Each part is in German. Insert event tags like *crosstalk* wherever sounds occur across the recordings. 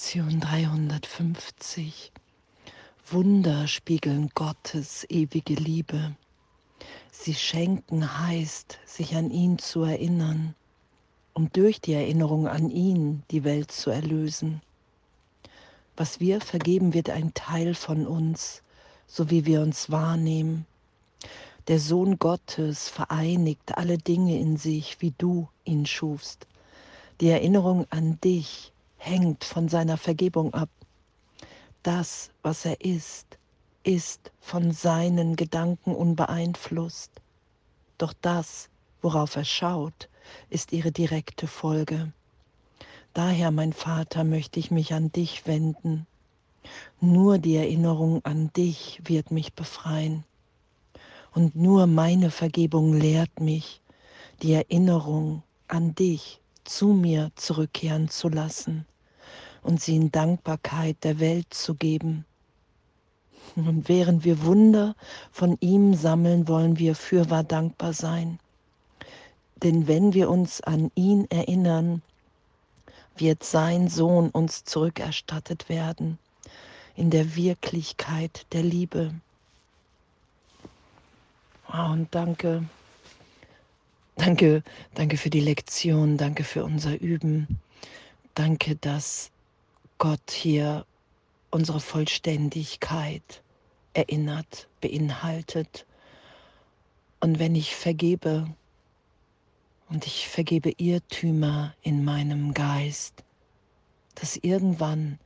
Lektion 350. Wunder spiegeln Gottes ewige Liebe. Sie schenken heißt, sich an ihn zu erinnern, um durch die Erinnerung an ihn die Welt zu erlösen. Was wir vergeben, wird ein Teil von uns, so wie wir uns wahrnehmen. Der Sohn Gottes vereinigt alle Dinge in sich, wie du ihn schufst. Die Erinnerung an dich hängt von seiner Vergebung ab. Das, was er ist, ist von seinen Gedanken unbeeinflusst. Doch das, worauf er schaut, ist ihre direkte Folge. Daher, mein Vater, möchte ich mich an dich wenden. Nur die Erinnerung an dich wird mich befreien. Und nur meine Vergebung lehrt mich, die Erinnerung an dich zu mir zurückkehren zu lassen und sie in Dankbarkeit der Welt zu geben. Und während wir Wunder von ihm sammeln, wollen wir fürwahr dankbar sein. Denn wenn wir uns an ihn erinnern, wird sein Sohn uns zurückerstattet werden in der Wirklichkeit der Liebe. Und danke, danke, danke für die Lektion, danke für unser Üben. Danke, dass Gott hier unsere Vollständigkeit erinnert, beinhaltet. Und wenn ich vergebe, und ich vergebe Irrtümer in meinem Geist, dass irgendwann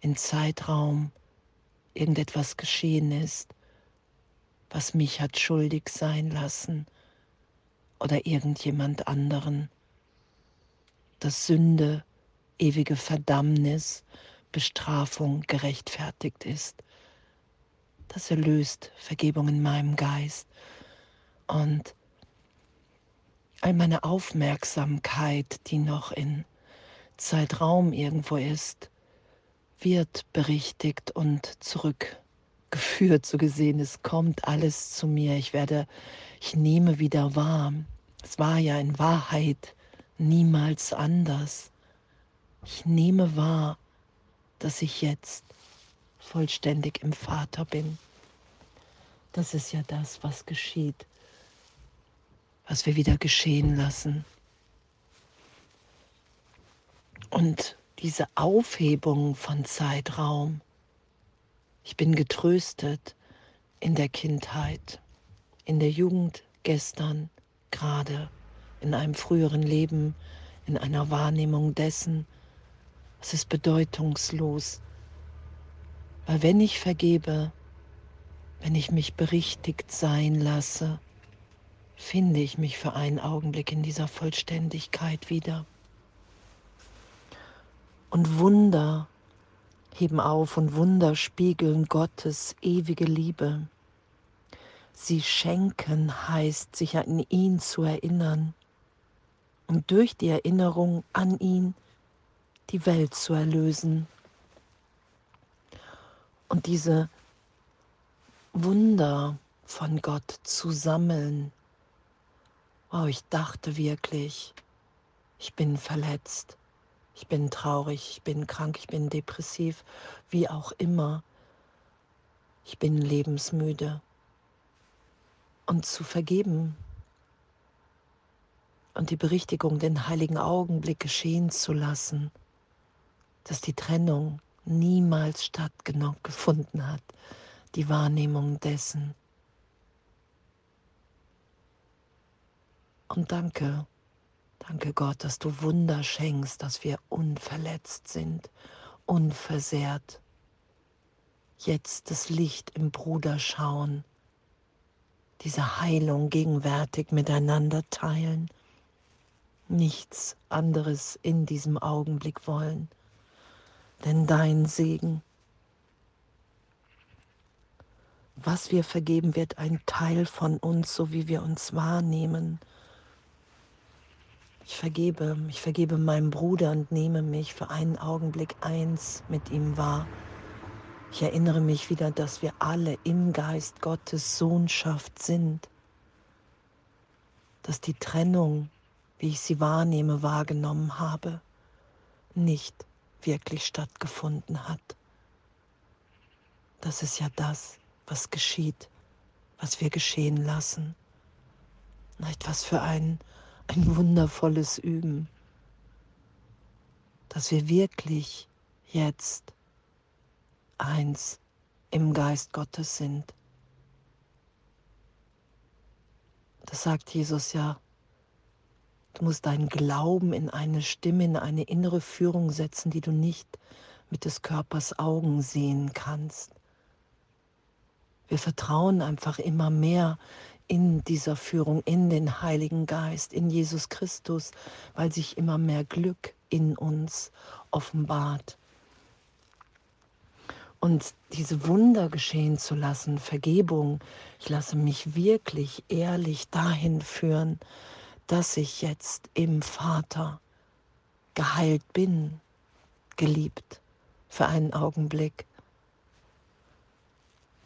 in Zeitraum irgendetwas geschehen ist, was mich hat schuldig sein lassen oder irgendjemand anderen, dass Sünde ewige Verdammnis, Bestrafung gerechtfertigt ist. Das erlöst Vergebung in meinem Geist. Und all meine Aufmerksamkeit, die noch in Zeitraum irgendwo ist, wird berichtigt und zurückgeführt, so gesehen. Es kommt alles zu mir. Ich werde, ich nehme wieder wahr. Es war ja in Wahrheit niemals anders. Ich nehme wahr, dass ich jetzt vollständig im Vater bin. Das ist ja das, was geschieht, was wir wieder geschehen lassen. Und diese Aufhebung von Zeitraum, ich bin getröstet in der Kindheit, in der Jugend, gestern, gerade, in einem früheren Leben, in einer Wahrnehmung dessen, es ist bedeutungslos. Weil wenn ich vergebe, wenn ich mich berichtigt sein lasse, finde ich mich für einen Augenblick in dieser Vollständigkeit wieder. Und Wunder heben auf und Wunder spiegeln Gottes ewige Liebe. Sie schenken heißt, sich an ihn zu erinnern und durch die Erinnerung an ihn die Welt zu erlösen. Und diese Wunder von Gott zu sammeln. Oh, ich dachte wirklich, ich bin verletzt, ich bin traurig, ich bin krank, ich bin depressiv, wie auch immer. Ich bin lebensmüde. Und zu vergeben und die Berichtigung, den heiligen Augenblick geschehen zu lassen dass die Trennung niemals stattgefunden hat, die Wahrnehmung dessen. Und danke, danke Gott, dass du Wunder schenkst, dass wir unverletzt sind, unversehrt. Jetzt das Licht im Bruder schauen, diese Heilung gegenwärtig miteinander teilen, nichts anderes in diesem Augenblick wollen denn dein Segen. Was wir vergeben, wird ein Teil von uns, so wie wir uns wahrnehmen. Ich vergebe, ich vergebe meinem Bruder und nehme mich für einen Augenblick eins mit ihm wahr. Ich erinnere mich wieder, dass wir alle im Geist Gottes Sohnschaft sind, dass die Trennung, wie ich sie wahrnehme, wahrgenommen habe, nicht wirklich stattgefunden hat. Das ist ja das, was geschieht, was wir geschehen lassen. Etwas für ein, ein wundervolles Üben, dass wir wirklich jetzt eins im Geist Gottes sind. Das sagt Jesus ja. Du musst deinen Glauben in eine Stimme, in eine innere Führung setzen, die du nicht mit des Körpers Augen sehen kannst. Wir vertrauen einfach immer mehr in dieser Führung, in den Heiligen Geist, in Jesus Christus, weil sich immer mehr Glück in uns offenbart. Und diese Wunder geschehen zu lassen, Vergebung, ich lasse mich wirklich ehrlich dahin führen, dass ich jetzt im Vater geheilt bin, geliebt für einen Augenblick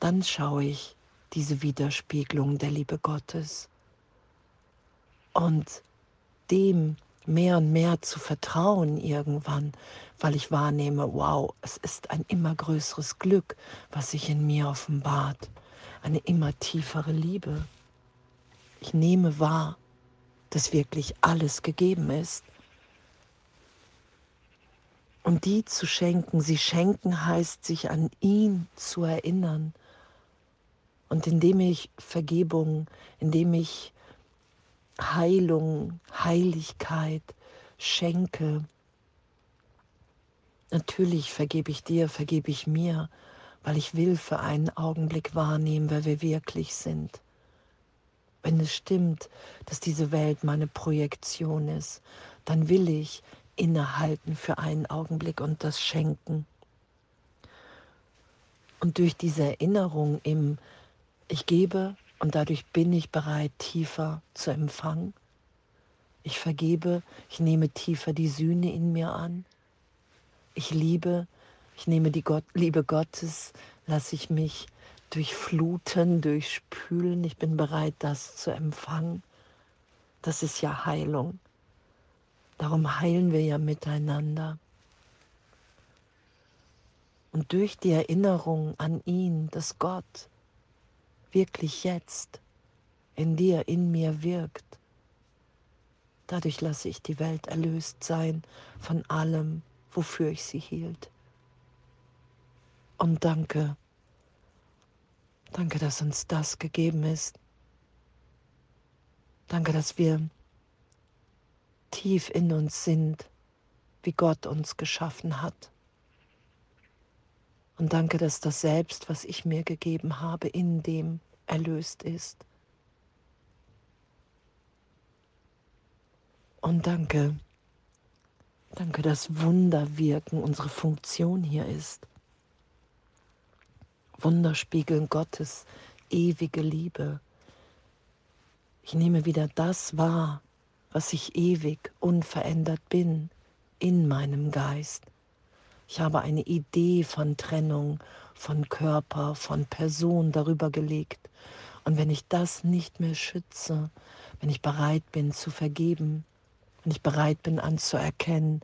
dann schaue ich diese Widerspiegelung der Liebe Gottes. Und dem mehr und mehr zu vertrauen irgendwann, weil ich wahrnehme, wow, es ist ein immer größeres Glück, was sich in mir offenbart, eine immer tiefere Liebe. Ich nehme wahr, dass wirklich alles gegeben ist. Und die zu schenken, sie schenken heißt, sich an ihn zu erinnern, und indem ich Vergebung, indem ich Heilung, Heiligkeit schenke, natürlich vergebe ich dir, vergebe ich mir, weil ich will für einen Augenblick wahrnehmen, wer wir wirklich sind. Wenn es stimmt, dass diese Welt meine Projektion ist, dann will ich innehalten für einen Augenblick und das schenken. Und durch diese Erinnerung im ich gebe und dadurch bin ich bereit, tiefer zu empfangen. Ich vergebe, ich nehme tiefer die Sühne in mir an. Ich liebe, ich nehme die Gott, Liebe Gottes, lasse ich mich durchfluten, durchspülen. Ich bin bereit, das zu empfangen. Das ist ja Heilung. Darum heilen wir ja miteinander. Und durch die Erinnerung an ihn, dass Gott wirklich jetzt in dir, in mir wirkt. Dadurch lasse ich die Welt erlöst sein von allem, wofür ich sie hielt. Und danke, danke, dass uns das gegeben ist. Danke, dass wir tief in uns sind, wie Gott uns geschaffen hat. Und danke, dass das Selbst, was ich mir gegeben habe, in dem erlöst ist. Und danke, danke, dass Wunderwirken unsere Funktion hier ist. Wunder spiegeln Gottes ewige Liebe. Ich nehme wieder das wahr, was ich ewig unverändert bin in meinem Geist. Ich habe eine Idee von Trennung, von Körper, von Person darüber gelegt. Und wenn ich das nicht mehr schütze, wenn ich bereit bin zu vergeben, wenn ich bereit bin anzuerkennen,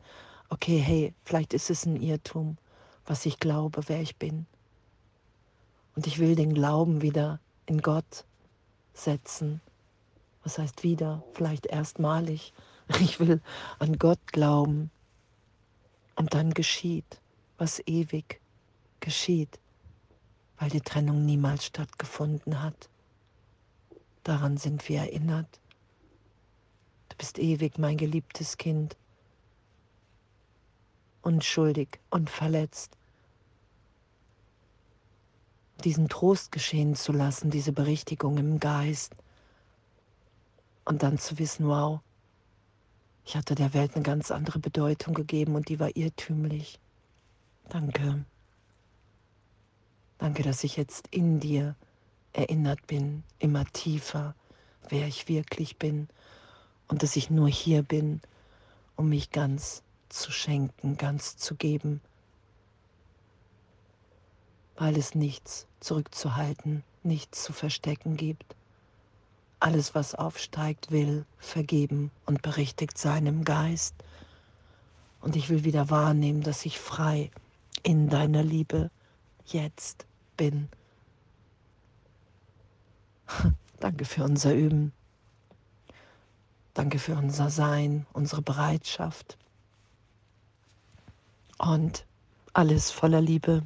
okay, hey, vielleicht ist es ein Irrtum, was ich glaube, wer ich bin. Und ich will den Glauben wieder in Gott setzen. Was heißt wieder? Vielleicht erstmalig. *laughs* Ich will an Gott glauben. Und dann geschieht, was ewig geschieht, weil die Trennung niemals stattgefunden hat. Daran sind wir erinnert. Du bist ewig mein geliebtes Kind, unschuldig und verletzt. Diesen Trost geschehen zu lassen, diese Berichtigung im Geist und dann zu wissen, wow, ich hatte der Welt eine ganz andere Bedeutung gegeben und die war irrtümlich. Danke. Danke, dass ich jetzt in dir erinnert bin, immer tiefer, wer ich wirklich bin und dass ich nur hier bin, um mich ganz zu schenken, ganz zu geben, weil es nichts zurückzuhalten, nichts zu verstecken gibt. Alles, was aufsteigt, will vergeben und berichtigt seinem Geist. Und ich will wieder wahrnehmen, dass ich frei in deiner Liebe jetzt bin. *laughs* Danke für unser Üben. Danke für unser Sein, unsere Bereitschaft. Und alles voller Liebe.